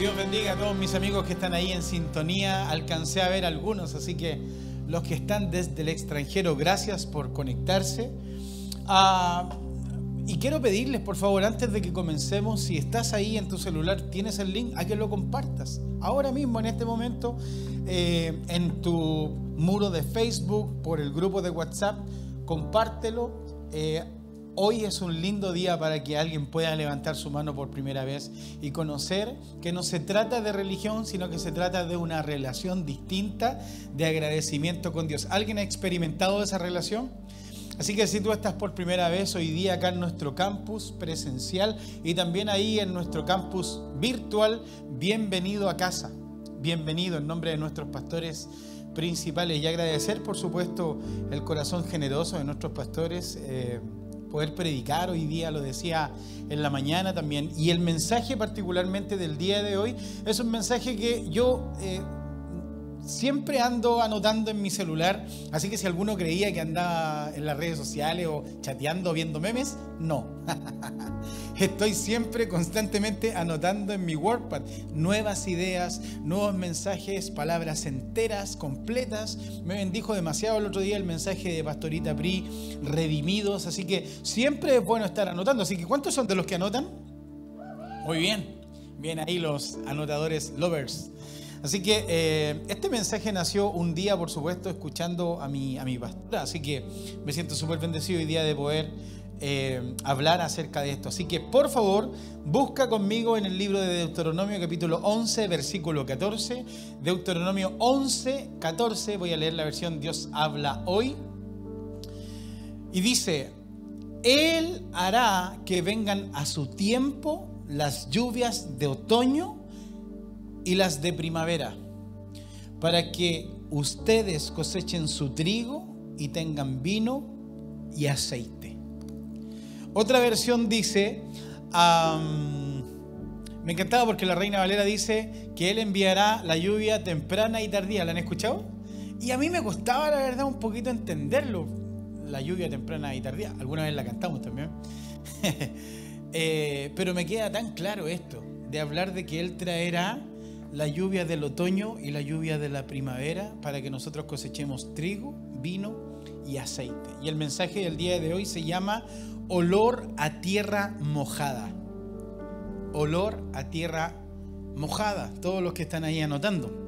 Dios bendiga a todos mis amigos que están ahí en sintonía. Alcancé a ver algunos, así que los que están desde el extranjero, gracias por conectarse. Ah, y quiero pedirles, por favor, antes de que comencemos, si estás ahí en tu celular, tienes el link, a que lo compartas. Ahora mismo, en este momento, eh, en tu muro de Facebook, por el grupo de WhatsApp, compártelo. Eh, hoy es un lindo día para que alguien pueda levantar su mano por primera vez y conocer que no se trata de religión, sino que se trata de una relación distinta de agradecimiento con Dios. ¿Alguien ha experimentado esa relación? Así que si tú estás por primera vez hoy día acá en nuestro campus presencial y también ahí en nuestro campus virtual, bienvenido a casa. Bienvenido en nombre de nuestros pastores principales y agradecer por supuesto el corazón generoso de nuestros pastores. Eh, poder predicar hoy día, lo decía en la mañana también. Y el mensaje particularmente del día de hoy es un mensaje que yo eh, siempre ando anotando en mi celular, así que si alguno creía que andaba en las redes sociales o chateando viendo memes, no. Estoy siempre constantemente anotando en mi WordPad nuevas ideas, nuevos mensajes, palabras enteras, completas. Me bendijo demasiado el otro día el mensaje de Pastorita Pri, redimidos, así que siempre es bueno estar anotando. Así que ¿cuántos son de los que anotan? Muy bien. Bien ahí los anotadores lovers. Así que eh, este mensaje nació un día, por supuesto, escuchando a mi, a mi pastora. Así que me siento súper bendecido hoy día de poder eh, hablar acerca de esto. Así que, por favor, busca conmigo en el libro de Deuteronomio capítulo 11, versículo 14. Deuteronomio 11, 14. Voy a leer la versión Dios habla hoy. Y dice, Él hará que vengan a su tiempo las lluvias de otoño y las de primavera, para que ustedes cosechen su trigo y tengan vino y aceite. Otra versión dice, me encantaba porque la Reina Valera dice que Él enviará la lluvia temprana y tardía. ¿La han escuchado? Y a mí me costaba, la verdad, un poquito entenderlo. La lluvia temprana y tardía. Alguna vez la cantamos también. Eh, pero me queda tan claro esto, de hablar de que Él traerá la lluvia del otoño y la lluvia de la primavera para que nosotros cosechemos trigo, vino y aceite. Y el mensaje del día de hoy se llama olor a tierra mojada. Olor a tierra mojada. Todos los que están ahí anotando.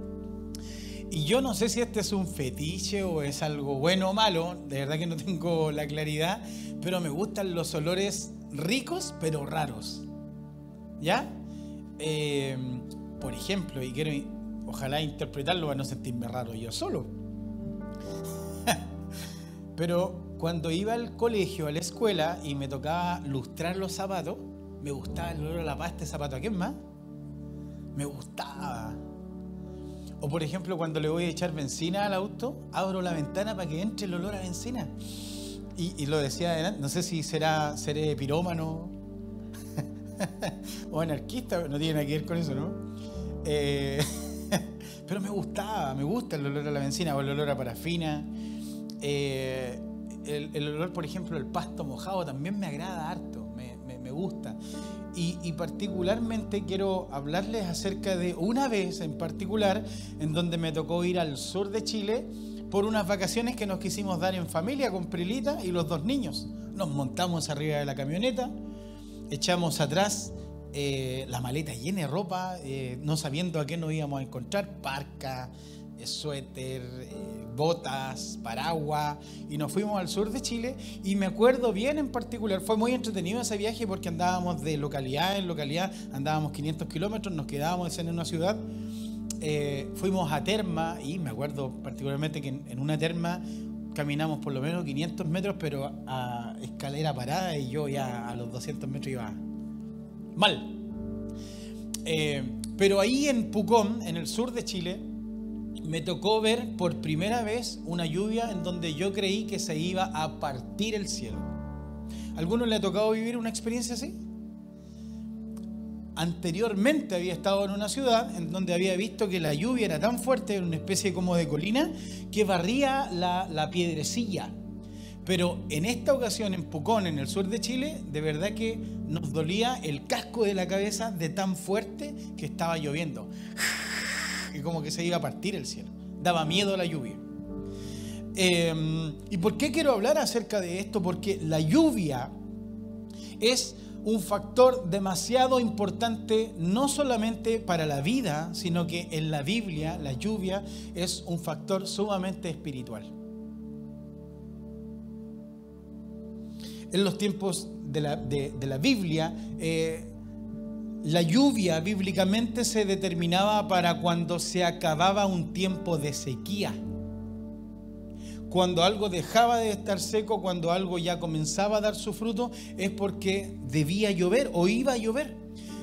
Y yo no sé si este es un fetiche o es algo bueno o malo, de verdad que no tengo la claridad, pero me gustan los olores ricos pero raros. ¿Ya? Eh, por ejemplo, y quiero ojalá interpretarlo para no sentirme raro yo solo. Pero cuando iba al colegio, a la escuela, y me tocaba lustrar los zapatos, me gustaba el olor a la pasta de zapato. ¿A quién más? Me gustaba. O por ejemplo, cuando le voy a echar benzina al auto, abro la ventana para que entre el olor a benzina. Y, lo decía adelante, no sé si será, seré pirómano o anarquista, no tiene nada que ver con eso, ¿no? Eh, pero me gustaba, me gusta el olor a la benzina o el olor a parafina. Eh, el, olor, por ejemplo, del pasto mojado también me agrada harto, me, gusta. Y, particularmente quiero hablarles acerca de una vez en particular en donde me tocó ir al sur de Chile por unas vacaciones que nos quisimos dar en familia con Prilita y los dos niños. Nos montamos arriba de la camioneta, echamos atrás eh, la maleta llena de ropa, eh, no sabiendo a qué nos íbamos a encontrar, parca, eh, suéter, botas, paraguas, y nos fuimos al sur de Chile. Y me acuerdo bien en particular, fue muy entretenido ese viaje porque andábamos de localidad en localidad, andábamos 500 kilómetros, nos quedábamos en una ciudad. fuimos a Terma y me acuerdo particularmente que en, una Terma caminamos por lo menos 500 metros, pero a escalera parada y yo ya a los 200 metros iba mal. Eh, pero ahí en Pucón, en el sur de Chile, me tocó ver por primera vez una lluvia en donde yo creí que se iba a partir el cielo. ¿A ¿Alguno le ha tocado vivir una experiencia así? Anteriormente había estado en una ciudad en donde había visto que la lluvia era tan fuerte, en una especie como de colina, que barría la piedrecilla Pero en esta ocasión, en Pucón, en el sur de Chile, de verdad que nos dolía el casco de la cabeza de tan fuerte que estaba lloviendo. Y como que se iba a partir el cielo. Daba miedo la lluvia. Em, ¿Y por qué quiero hablar acerca de esto? Porque la lluvia es un factor demasiado importante no solamente para la vida, sino que en la Biblia la lluvia es un factor sumamente espiritual. En los tiempos de la, Biblia, eh, la lluvia bíblicamente se determinaba para cuando se acababa un tiempo de sequía. Cuando algo dejaba de estar seco, cuando algo ya comenzaba a dar su fruto, es porque debía llover o iba a llover.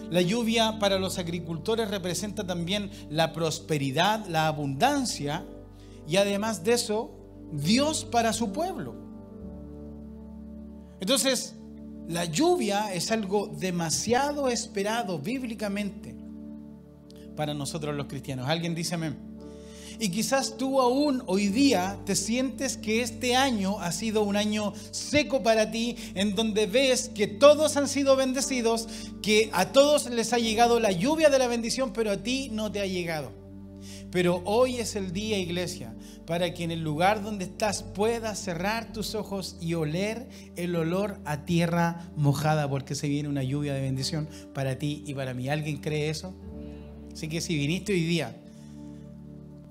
La lluvia para los agricultores representa también la prosperidad, la abundancia y además de eso, Dios para su pueblo. Entonces, la lluvia es algo demasiado esperado bíblicamente para nosotros los cristianos. Alguien dice amén. Y quizás tú aún hoy día te sientes que este año ha sido un año seco para ti, en donde ves que todos han sido bendecidos, que a todos les ha llegado la lluvia de la bendición, pero a ti no te ha llegado. Pero hoy es el día, iglesia, para que en el lugar donde estás puedas cerrar tus ojos y oler el olor a tierra mojada, porque se viene una lluvia de bendición para ti y para mí. ¿Alguien cree eso? Así que si viniste hoy día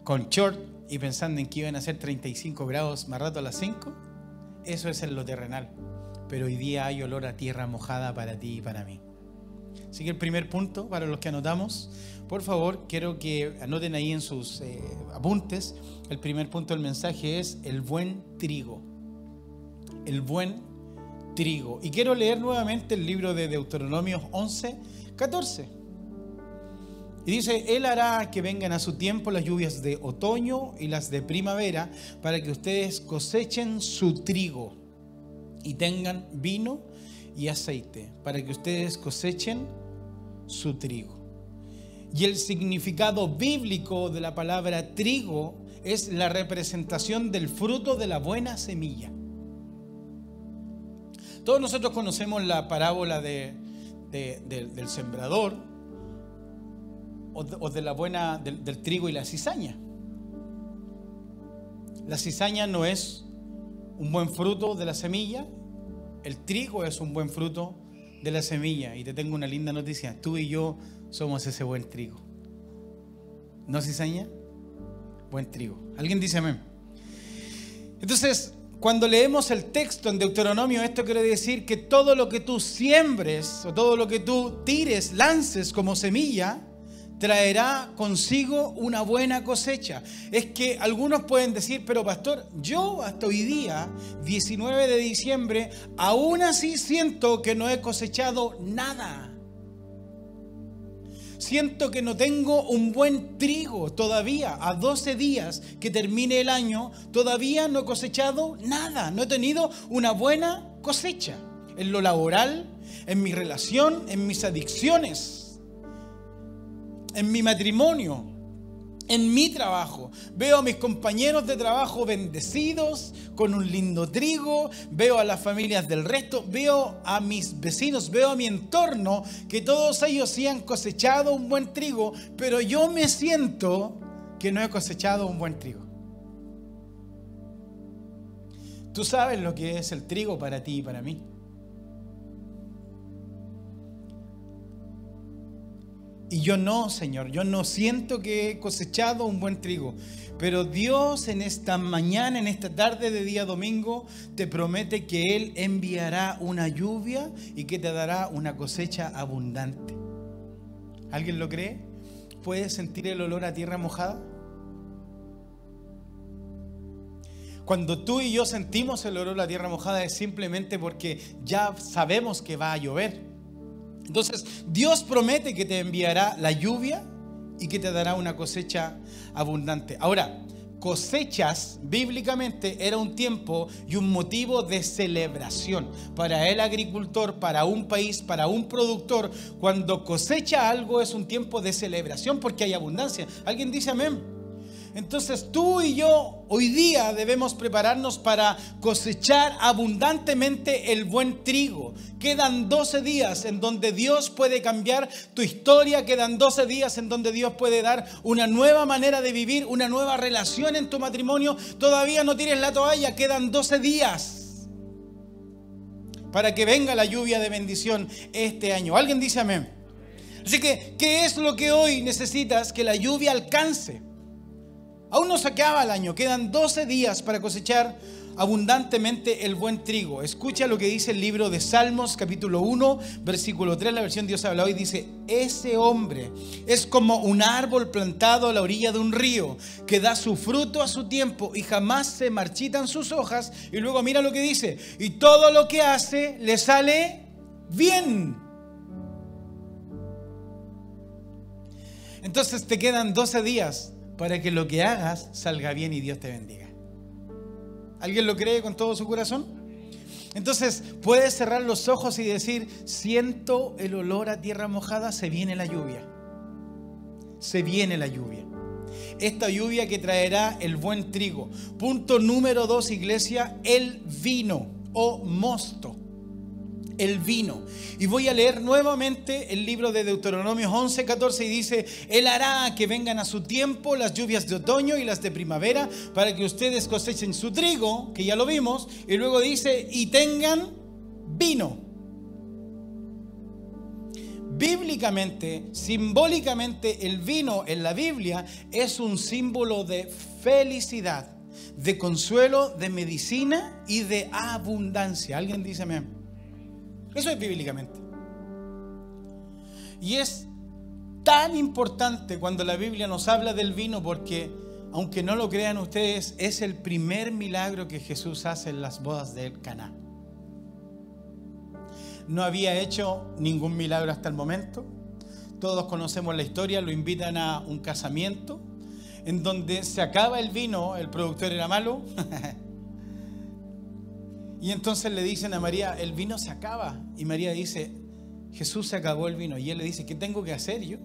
con short y pensando en que iban a ser 35 grados más rato a las 5, eso es en lo terrenal. Pero hoy día hay olor a tierra mojada para ti y para mí. Así que el primer punto, para los que anotamos, por favor, quiero que anoten ahí en sus eh, apuntes. El primer punto del mensaje es el buen trigo. El buen trigo. Y quiero leer nuevamente el libro de Deuteronomio 11, 14. Y dice, Él hará que vengan a su tiempo las lluvias de otoño y las de primavera para que ustedes cosechen su trigo y tengan vino y aceite, para que ustedes cosechen su trigo. Y el significado bíblico de la palabra trigo es la representación del fruto de la buena semilla. Todos nosotros conocemos la parábola de, del sembrador o de, la buena del, del trigo y la cizaña. La cizaña no es un buen fruto de la semilla, el trigo es un buen fruto de la semilla. Y te tengo una linda noticia, tú y yo somos ese buen trigo. ¿No, cizaña? Buen trigo. ¿Alguien dice amén? Entonces, cuando leemos el texto en Deuteronomio, esto quiere decir que todo lo que tú siembres o todo lo que tú tires, lances como semilla, traerá consigo una buena cosecha. Es que algunos pueden decir, pero pastor, yo hasta hoy día, 19 de diciembre, aún así siento que no he cosechado nada siento que no tengo un buen trigo todavía. A 12 días que termine el año, todavía no he cosechado nada. No he tenido una buena cosecha en lo laboral, en mi relación, en mis adicciones, en mi matrimonio en mi trabajo. Veo a mis compañeros de trabajo bendecidos, con un lindo trigo, veo a las familias del resto, veo a mis vecinos, veo a mi entorno, que todos ellos sí han cosechado un buen trigo, pero yo me siento que no he cosechado un buen trigo. Tú sabes lo que es el trigo para ti y para mí. Y yo no, Señor, yo no siento que he cosechado un buen trigo. Pero Dios en esta mañana, en esta tarde de día domingo, te promete que Él enviará una lluvia y que te dará una cosecha abundante. ¿Alguien lo cree? ¿Puedes sentir el olor a tierra mojada? Cuando tú y yo sentimos el olor a tierra mojada es simplemente porque ya sabemos que va a llover. Entonces, Dios promete que te enviará la lluvia y que te dará una cosecha abundante. Ahora, cosechas bíblicamente era un tiempo y un motivo de celebración para el agricultor, para un país, para un productor. Cuando cosecha algo es un tiempo de celebración porque hay abundancia. ¿Alguien dice amén? Entonces tú y yo hoy día debemos prepararnos para cosechar abundantemente el buen trigo. Quedan 12 días en donde Dios puede cambiar tu historia, quedan 12 días en donde Dios puede dar una nueva manera de vivir, una nueva relación en tu matrimonio. Todavía no tienes la toalla, quedan 12 días para que venga la lluvia de bendición este año. ¿Alguien dice amén? Así que, ¿qué es lo que hoy necesitas que la lluvia alcance? Aún no se acaba el año, quedan 12 días para cosechar abundantemente el buen trigo. Escucha lo que dice el libro de Salmos capítulo 1, versículo 3, la versión Dios habla hoy, dice, ese hombre es como un árbol plantado a la orilla de un río, que da su fruto a su tiempo y jamás se marchitan sus hojas. Y luego mira lo que dice, y todo lo que hace le sale bien. Entonces te quedan 12 días para que lo que hagas salga bien y Dios te bendiga. ¿Alguien lo cree con todo su corazón? Entonces puedes cerrar los ojos y decir, siento el olor a tierra mojada, se viene la lluvia. Se viene la lluvia. Esta lluvia que traerá el buen trigo. Punto número dos, iglesia, el vino o mosto el vino. Y voy a leer nuevamente el libro de Deuteronomio 11, 14 y dice, Él hará que vengan a su tiempo las lluvias de otoño y las de primavera para que ustedes cosechen su trigo, que ya lo vimos, y luego dice, y tengan vino. Bíblicamente, simbólicamente, el vino en la Biblia es un símbolo de felicidad, de consuelo, de medicina y de abundancia. ¿Alguien dice amén? Eso es bíblicamente. Y es tan importante cuando la Biblia nos habla del vino porque, aunque no lo crean ustedes, es el primer milagro que Jesús hace en las bodas del Caná. No había hecho ningún milagro hasta el momento. Todos conocemos la historia, lo invitan a un casamiento en donde se acaba el vino, el productor era malo. Y entonces le dicen a María, el vino se acaba. Y María dice, Jesús se acabó el vino. Y él le dice, ¿qué tengo que hacer yo?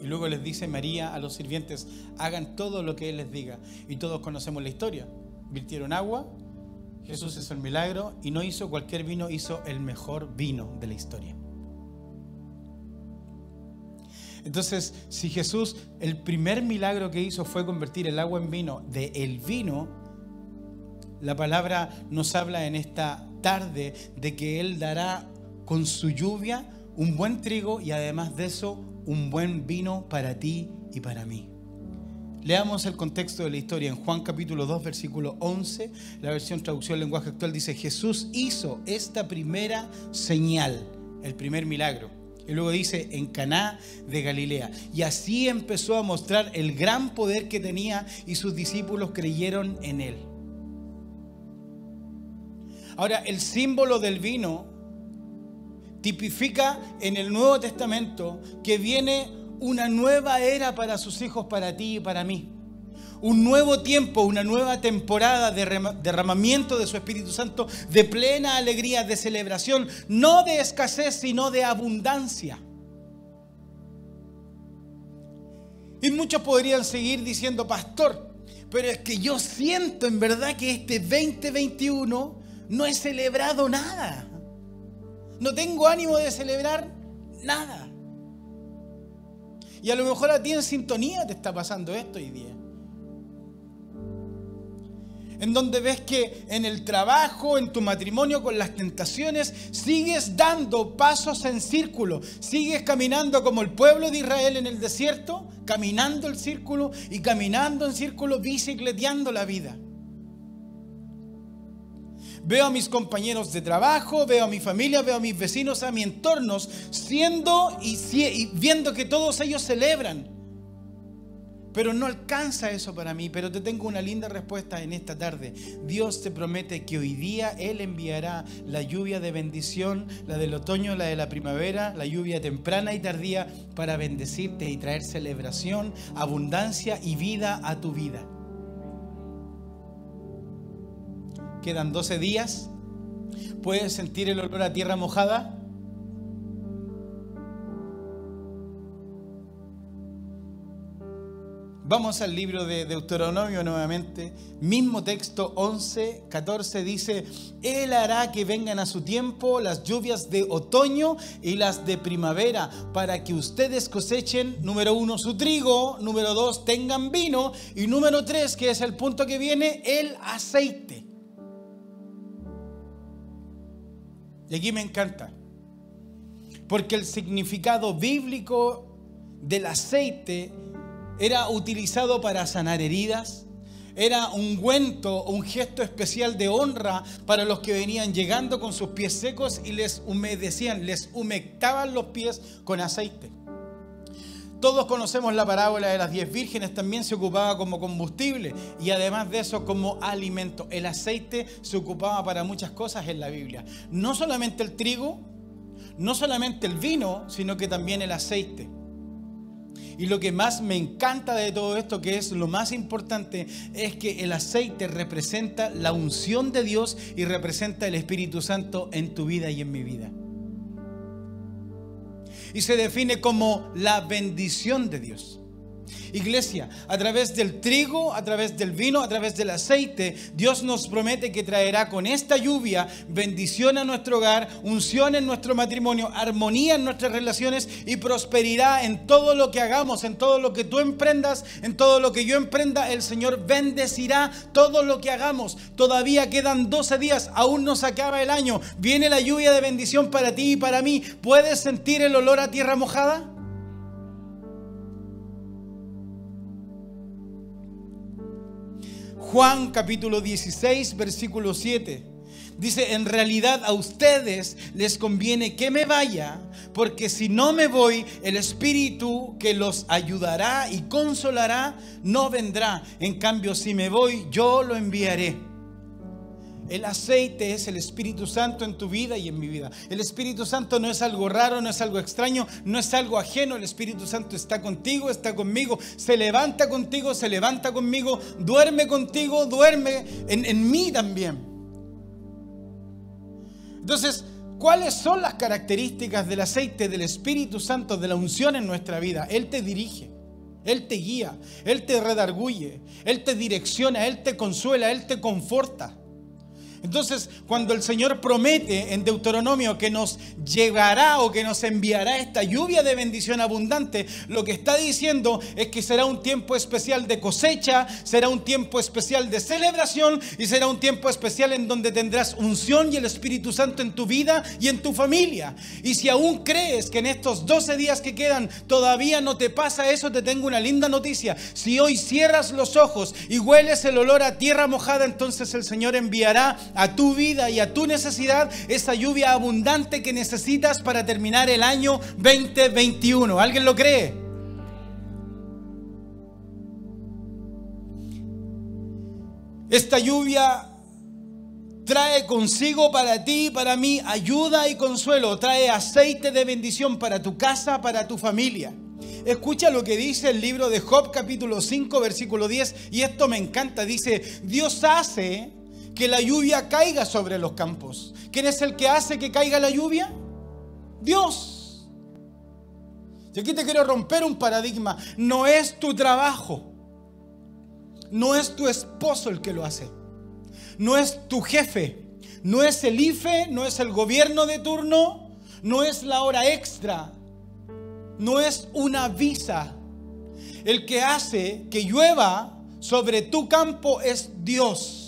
Y luego les dice María a los sirvientes, hagan todo lo que Él les diga. Y todos conocemos la historia. Virtieron agua, Jesús hizo el milagro y no hizo cualquier vino, hizo el mejor vino de la historia. Entonces, si Jesús, el primer milagro que hizo fue convertir el agua en vino, de el vino la palabra nos habla en esta tarde de que Él dará con su lluvia un buen trigo y además de eso un buen vino para ti y para mí. Leamos el contexto de la historia en Juan capítulo 2 versículo 11, la versión traducción lenguaje actual dice, Jesús hizo esta primera señal, el primer milagro. Y luego dice, en Caná de Galilea. Y así empezó a mostrar el gran poder que tenía y sus discípulos creyeron en él. Ahora, el símbolo del vino tipifica en el Nuevo Testamento que viene una nueva era para sus hijos, para ti y para mí. Un nuevo tiempo, una nueva temporada de derramamiento de su Espíritu Santo, de plena alegría, de celebración, no de escasez, sino de abundancia. Y muchos podrían seguir diciendo, pastor, pero es que yo siento en verdad que este 2021 no he celebrado nada. No tengo ánimo de celebrar nada. Y a lo mejor a ti en sintonía te está pasando esto hoy día. En donde ves que en el trabajo, en tu matrimonio, con las tentaciones, sigues dando pasos en círculo. Sigues caminando como el pueblo de Israel en el desierto, caminando el círculo y caminando en círculo, bicicleteando la vida. Veo a mis compañeros de trabajo, veo a mi familia, veo a mis vecinos, a mi entorno, siendo y, viendo que todos ellos celebran. Pero no alcanza eso para mí, pero te tengo una linda respuesta en esta tarde. Dios te promete que hoy día Él enviará la lluvia de bendición, la del otoño, la de la primavera, la lluvia temprana y tardía para bendecirte y traer celebración, abundancia y vida a tu vida. Quedan 12 días. ¿Puedes sentir el olor a tierra mojada? Vamos al libro de Deuteronomio nuevamente. Mismo texto 11, 14 dice, Él hará que vengan a su tiempo las lluvias de otoño y las de primavera para que ustedes cosechen, número uno, su trigo, número dos, tengan vino y número tres, que es el punto que viene, el aceite. Y aquí me encanta, porque el significado bíblico del aceite era utilizado para sanar heridas, era un ungüento, un gesto especial de honra para los que venían llegando con sus pies secos y les humedecían, les humectaban los pies con aceite. Todos conocemos la parábola de las diez vírgenes, también se ocupaba como combustible y además de eso como alimento. El aceite se ocupaba para muchas cosas en la Biblia. No solamente el trigo, no solamente el vino, sino que también el aceite. Y lo que más me encanta de todo esto, que es lo más importante, es que el aceite representa la unción de Dios y representa el Espíritu Santo en tu vida y en mi vida. Y se define como la bendición de Dios. Iglesia, a través del trigo, a través del vino, a través del aceite, Dios nos promete que traerá con esta lluvia bendición a nuestro hogar, unción en nuestro matrimonio, armonía en nuestras relaciones y prosperidad en todo lo que hagamos, en todo lo que tú emprendas, en todo lo que yo emprenda. El Señor bendecirá todo lo que hagamos. Todavía quedan 12 días, aún no se acaba el año. Viene la lluvia de bendición para ti y para mí. ¿Puedes sentir el olor a tierra mojada? Juan capítulo 16, versículo 7. Dice, en realidad a ustedes les conviene que me vaya, porque si no me voy, el Espíritu que los ayudará y consolará no vendrá. En cambio, si me voy, yo lo enviaré. El aceite es el Espíritu Santo en tu vida y en mi vida. El Espíritu Santo no es algo raro, no es algo extraño, no es algo ajeno. El Espíritu Santo está contigo, está conmigo, se levanta contigo, se levanta conmigo, duerme contigo, duerme en, en mí también. Entonces, ¿cuáles son las características del aceite del Espíritu Santo, de la unción en nuestra vida? Él te dirige. Él te guía, Él te redarguye, Él te direcciona, Él te consuela, Él te conforta. Entonces, cuando el Señor promete en Deuteronomio que nos llegará o que nos enviará esta lluvia de bendición abundante, lo que está diciendo es que será un tiempo especial de cosecha, será un tiempo especial de celebración y será un tiempo especial en donde tendrás unción y el Espíritu Santo en tu vida y en tu familia. Y si aún crees que en estos 12 días que quedan todavía no te pasa eso, te tengo una linda noticia. Si hoy cierras los ojos y hueles el olor a tierra mojada, entonces el Señor enviará a tu vida y a tu necesidad esa lluvia abundante que necesitas para terminar el año 2021. ¿Alguien lo cree? Esta lluvia trae consigo para ti y para mí ayuda y consuelo, trae aceite de bendición para tu casa, para tu familia. Escucha lo que dice el libro de Job capítulo 5 versículo 10 y esto me encanta. Dice, Dios hace que la lluvia caiga sobre los campos. ¿Quién es el que hace que caiga la lluvia? Dios. Y aquí te quiero romper un paradigma. No es tu trabajo. No es tu esposo el que lo hace. No es tu jefe. No es el IFE, no es el gobierno de turno, no es la hora extra, no es una visa. El que hace que llueva sobre tu campo es Dios.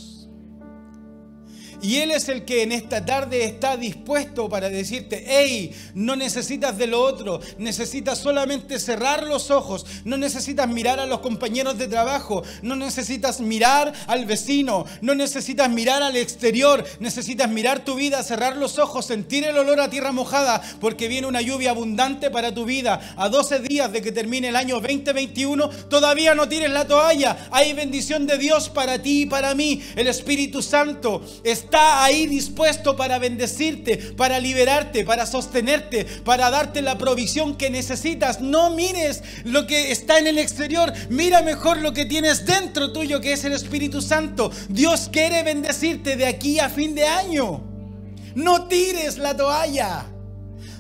Y Él es el que en esta tarde está dispuesto para decirte, hey, no necesitas de lo otro, necesitas solamente cerrar los ojos, no necesitas mirar a los compañeros de trabajo, no necesitas mirar al vecino, no necesitas mirar al exterior, necesitas mirar tu vida, cerrar los ojos, sentir el olor a tierra mojada, porque viene una lluvia abundante para tu vida. A 12 días de que termine el año 2021, todavía no tires la toalla, hay bendición de Dios para ti y para mí. El Espíritu Santo está está ahí dispuesto para bendecirte, para liberarte, para sostenerte, para darte la provisión que necesitas. No mires lo que está en el exterior, mira mejor lo que tienes dentro tuyo, que es el Espíritu Santo. Dios quiere bendecirte de aquí a fin de año. No tires la toalla.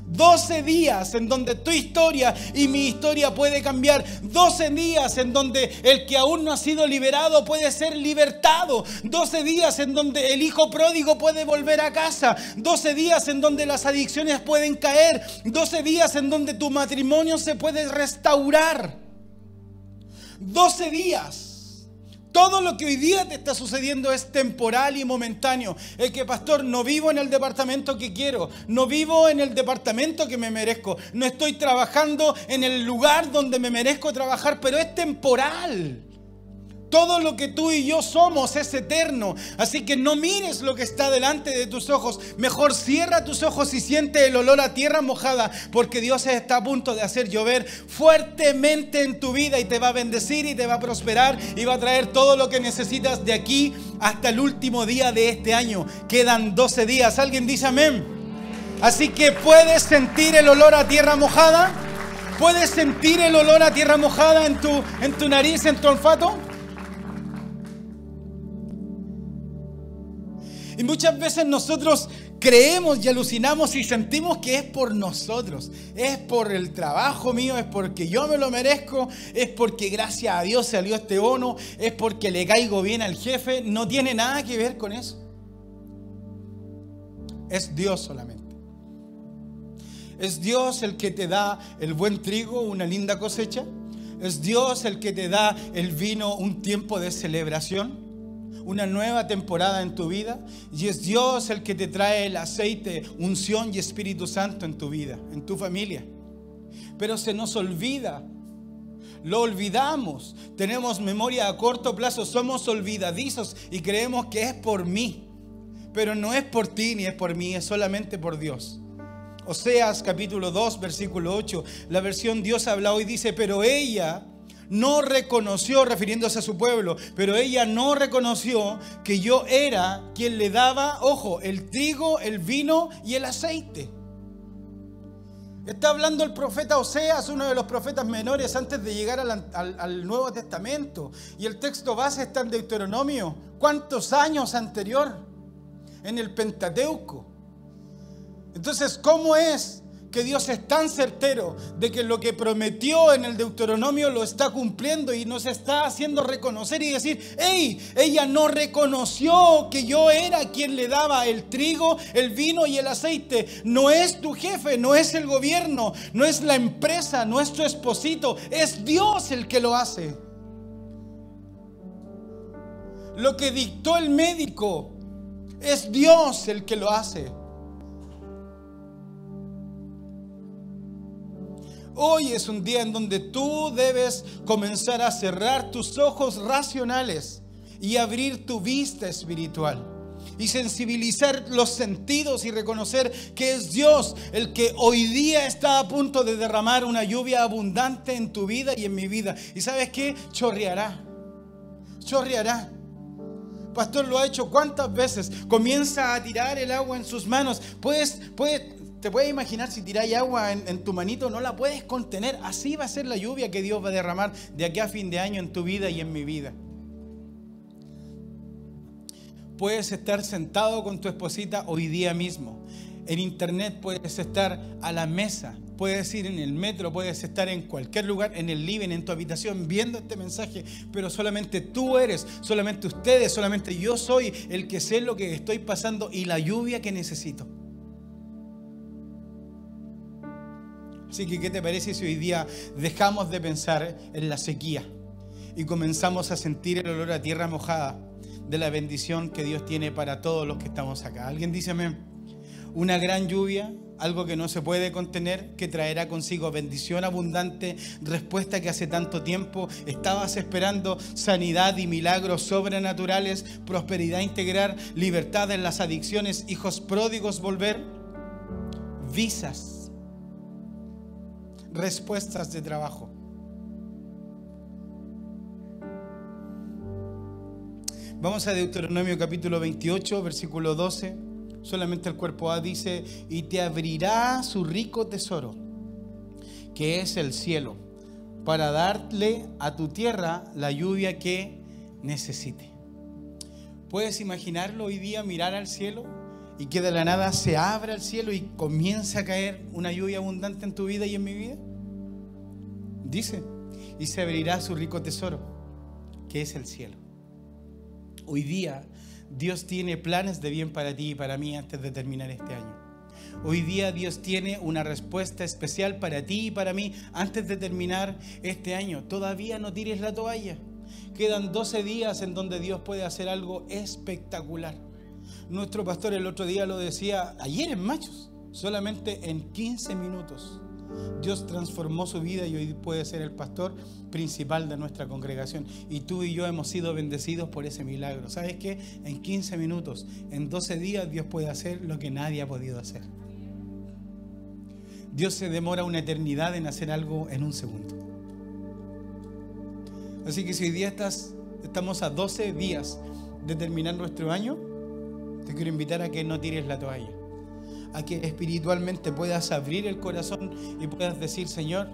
12 días en donde tu historia y mi historia puede cambiar. 12 días en donde el que aún no ha sido liberado puede ser libertado. 12 días en donde el hijo pródigo puede volver a casa. 12 días en donde las adicciones pueden caer. 12 días en donde tu matrimonio se puede restaurar. 12 días todo lo que hoy día te está sucediendo es temporal y momentáneo. Es que, pastor, no vivo en el departamento que quiero, no vivo en el departamento que me merezco, no estoy trabajando en el lugar donde me merezco trabajar, pero es temporal. Todo lo que tú y yo somos es eterno. Así que no mires lo que está delante de tus ojos. Mejor cierra tus ojos y siente el olor a tierra mojada. Porque Dios está a punto de hacer llover fuertemente en tu vida y te va a bendecir y te va a prosperar y va a traer todo lo que necesitas de aquí hasta el último día de este año. Quedan 12 días. ¿Alguien dice amén? Así que puedes sentir el olor a tierra mojada. ¿Puedes sentir el olor a tierra mojada en tu, en tu nariz, en tu olfato? Y muchas veces nosotros creemos y alucinamos y sentimos que es por nosotros, es por el trabajo mío, es porque yo me lo merezco, es porque gracias a Dios salió este bono, es porque le caigo bien al jefe. No tiene nada que ver con eso. Es Dios solamente. Es Dios el que te da el buen trigo, una linda cosecha. Es Dios el que te da el vino, un tiempo de celebración una nueva temporada en tu vida y es Dios el que te trae el aceite, unción y Espíritu Santo en tu vida, en tu familia. Pero se nos olvida, lo olvidamos, tenemos memoria a corto plazo, somos olvidadizos y creemos que es por mí, pero no es por ti ni es por mí, es solamente por Dios. Oseas capítulo 2, versículo 8, la versión Dios habla hoy dice, pero ella no reconoció, refiriéndose a su pueblo, pero ella no reconoció que yo era quien le daba, ojo, el trigo, el vino y el aceite. Está hablando el profeta Oseas, uno de los profetas menores antes de llegar al, Nuevo Testamento. Y el texto base está en Deuteronomio. ¿Cuántos años anterior? En el Pentateuco. Entonces, ¿cómo es que Dios es tan certero de que lo que prometió en el Deuteronomio lo está cumpliendo y nos está haciendo reconocer y decir, hey, ella no reconoció que yo era quien le daba el trigo, el vino y el aceite. No es tu jefe, no es el gobierno, no es la empresa, no es tu esposito, es Dios el que lo hace. Lo que dictó el médico es Dios el que lo hace. Hoy es un día en donde tú debes comenzar a cerrar tus ojos racionales y abrir tu vista espiritual. Y sensibilizar los sentidos y reconocer que es Dios el que hoy día está a punto de derramar una lluvia abundante en tu vida y en mi vida. ¿Y sabes qué? Chorreará. Chorreará. Pastor lo ha hecho cuántas veces. Comienza a tirar el agua en sus manos. Puedes, puedes te puedes imaginar si tiráis agua en, tu manito, no la puedes contener. Así va a ser la lluvia que Dios va a derramar de aquí a fin de año en tu vida y en mi vida. Puedes estar sentado con tu esposita hoy día mismo. En internet puedes estar a la mesa, puedes ir en el metro, puedes estar en cualquier lugar, en el living, en tu habitación, viendo este mensaje, pero solamente tú eres, solamente ustedes, solamente yo soy el que sé lo que estoy pasando y la lluvia que necesito. Así que, ¿qué te parece si hoy día dejamos de pensar en la sequía y comenzamos a sentir el olor a tierra mojada de la bendición que Dios tiene para todos los que estamos acá? ¿Alguien dice amén? Una gran lluvia, algo que no se puede contener, que traerá consigo bendición abundante, respuesta que hace tanto tiempo estabas esperando, sanidad y milagros sobrenaturales, prosperidad integral, libertad en las adicciones, hijos pródigos volver, visas respuestas de trabajo. Vamos a Deuteronomio capítulo 28, versículo 12. Solamente el cuerpo A dice, y te abrirá su rico tesoro, que es el cielo, para darle a tu tierra la lluvia que necesite. ¿Puedes imaginarlo hoy día, mirar al cielo y que de la nada se abra el cielo y comience a caer una lluvia abundante en tu vida y en mi vida? Dice, y se abrirá su rico tesoro, que es el cielo. Hoy día Dios tiene planes de bien para ti y para mí antes de terminar este año. Hoy día Dios tiene una respuesta especial para ti y para mí antes de terminar este año. Todavía no tires la toalla. Quedan 12 días en donde Dios puede hacer algo espectacular. Nuestro pastor el otro día lo decía, ayer en Machos, solamente en 15 minutos. Dios transformó su vida y hoy puede ser el pastor principal de nuestra congregación. Y tú y yo hemos sido bendecidos por ese milagro. ¿Sabes qué? En 15 minutos, en 12 días, Dios puede hacer lo que nadie ha podido hacer. Dios se demora una eternidad en hacer algo en un segundo. Así que si hoy día estás, estamos a 12 días de terminar nuestro año, te quiero invitar a que no tires la toalla a que espiritualmente puedas abrir el corazón y puedas decir, Señor,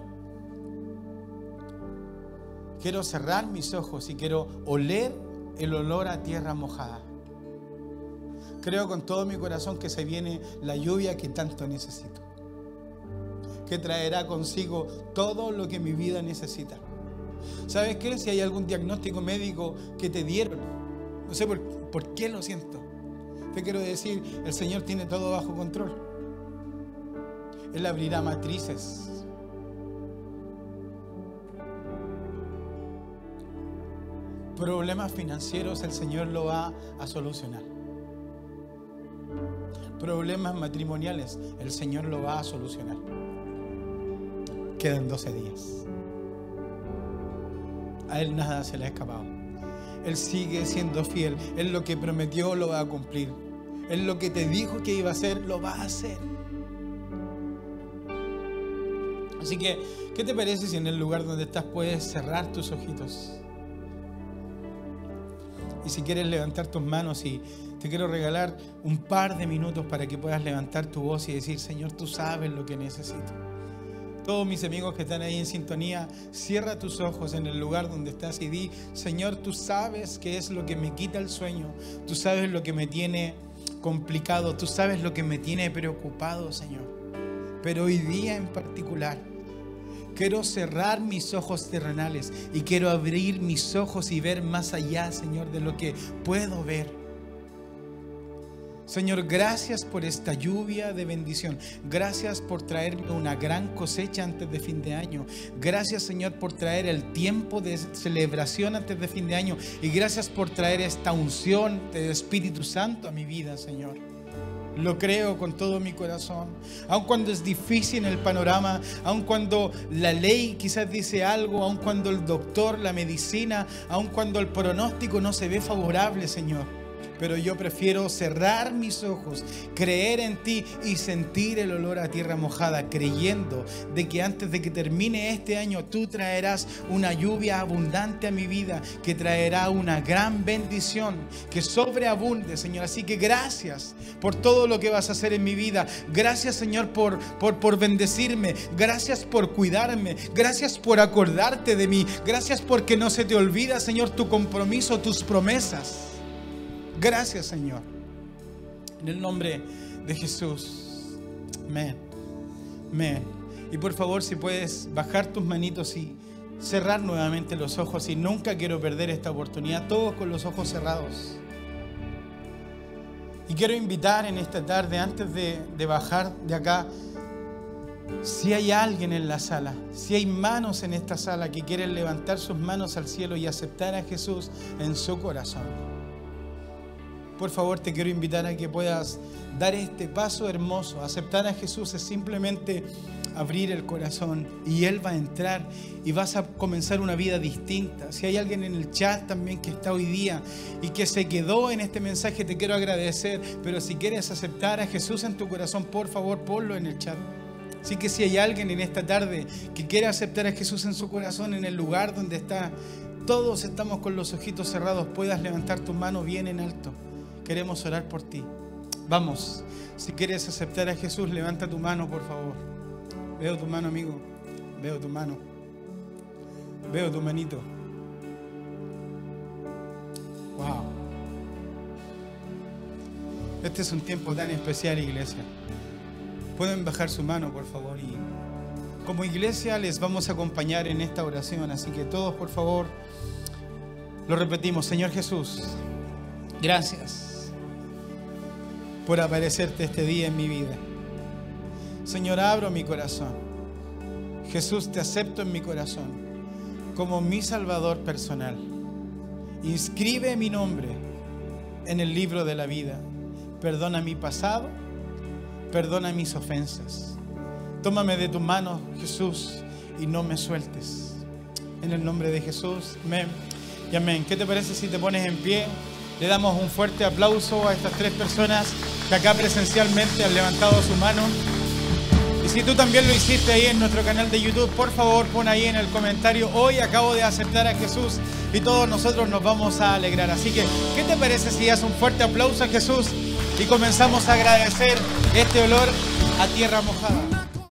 quiero cerrar mis ojos y quiero oler el olor a tierra mojada. Creo con todo mi corazón que se viene la lluvia que tanto necesito, que traerá consigo todo lo que mi vida necesita. ¿Sabes qué? Si hay algún diagnóstico médico que te dieron, no sé por, qué lo siento, te quiero decir, el Señor tiene todo bajo control. Él abrirá matrices. Problemas financieros el Señor lo va a solucionar. Problemas matrimoniales el Señor lo va a solucionar. Quedan 12 días. A Él nada se le ha escapado. Él sigue siendo fiel. Él lo que prometió lo va a cumplir. Él lo que te dijo que iba a hacer, lo va a hacer. Así que, ¿qué te parece si en el lugar donde estás puedes cerrar tus ojitos? Y si quieres levantar tus manos y te quiero regalar un par de minutos para que puedas levantar tu voz y decir, Señor, tú sabes lo que necesito. Todos mis amigos que están ahí en sintonía, cierra tus ojos en el lugar donde estás y di, Señor, tú sabes qué es lo que me quita el sueño, tú sabes lo que me tiene complicado, tú sabes lo que me tiene preocupado, Señor. Pero hoy día en particular, quiero cerrar mis ojos terrenales y quiero abrir mis ojos y ver más allá, Señor, de lo que puedo ver. Señor, gracias por esta lluvia de bendición. Gracias por traerme una gran cosecha antes de fin de año. Gracias, Señor, por traer el tiempo de celebración antes de fin de año. Y gracias por traer esta unción del Espíritu Santo a mi vida, Señor. Lo creo con todo mi corazón. Aun cuando es difícil el panorama, aun cuando la ley quizás dice algo, aun cuando el doctor, la medicina, aun cuando el pronóstico no se ve favorable, Señor pero yo prefiero cerrar mis ojos, creer en ti y sentir el olor a tierra mojada, creyendo de que antes de que termine este año tú traerás una lluvia abundante a mi vida, que traerá una gran bendición, que sobreabunde, Señor. Así que gracias por todo lo que vas a hacer en mi vida. Gracias, Señor, por, por, por bendecirme. Gracias por cuidarme. Gracias por acordarte de mí. Gracias porque no se te olvida, Señor, tu compromiso, tus promesas. Gracias, Señor. En el nombre de Jesús. Amén. Amén. Y por favor, si puedes bajar tus manitos y cerrar nuevamente los ojos. Y nunca quiero perder esta oportunidad, todos con los ojos cerrados. Y quiero invitar en esta tarde, antes de, de bajar de acá, si hay alguien en la sala, si hay manos en esta sala que quieren levantar sus manos al cielo y aceptar a Jesús en su corazón por favor te quiero invitar a que puedas dar este paso hermoso. Aceptar a Jesús es simplemente abrir el corazón y Él va a entrar y vas a comenzar una vida distinta. Si hay alguien en el chat también que está hoy día y que se quedó en este mensaje, te quiero agradecer. Pero si quieres aceptar a Jesús en tu corazón, por favor, ponlo en el chat. Así que si hay alguien en esta tarde que quiere aceptar a Jesús en su corazón, en el lugar donde está, todos estamos con los ojitos cerrados, puedas levantar tu mano bien en alto. Queremos orar por ti. Vamos, si quieres aceptar a Jesús, levanta tu mano, por favor. Veo tu mano, amigo. Veo tu mano. Veo tu manito. Wow. Este es un tiempo tan especial, iglesia. Pueden bajar su mano, por favor. Y como iglesia les vamos a acompañar en esta oración. Así que todos, por favor, lo repetimos. Señor Jesús, gracias por aparecerte este día en mi vida. Señor, abro mi corazón. Jesús, te acepto en mi corazón como mi Salvador personal. Inscribe mi nombre en el libro de la vida. Perdona mi pasado, perdona mis ofensas. Tómame de tu mano, Jesús, y no me sueltes. En el nombre de Jesús, amén y amén. ¿Qué te parece si te pones en pie? Le damos un fuerte aplauso a estas tres personas que acá presencialmente han levantado su mano. Y si tú también lo hiciste ahí en nuestro canal de YouTube, por favor pon ahí en el comentario, hoy acabo de aceptar a Jesús y todos nosotros nos vamos a alegrar. Así que, ¿qué te parece si das un fuerte aplauso a Jesús y comenzamos a agradecer este olor a tierra mojada?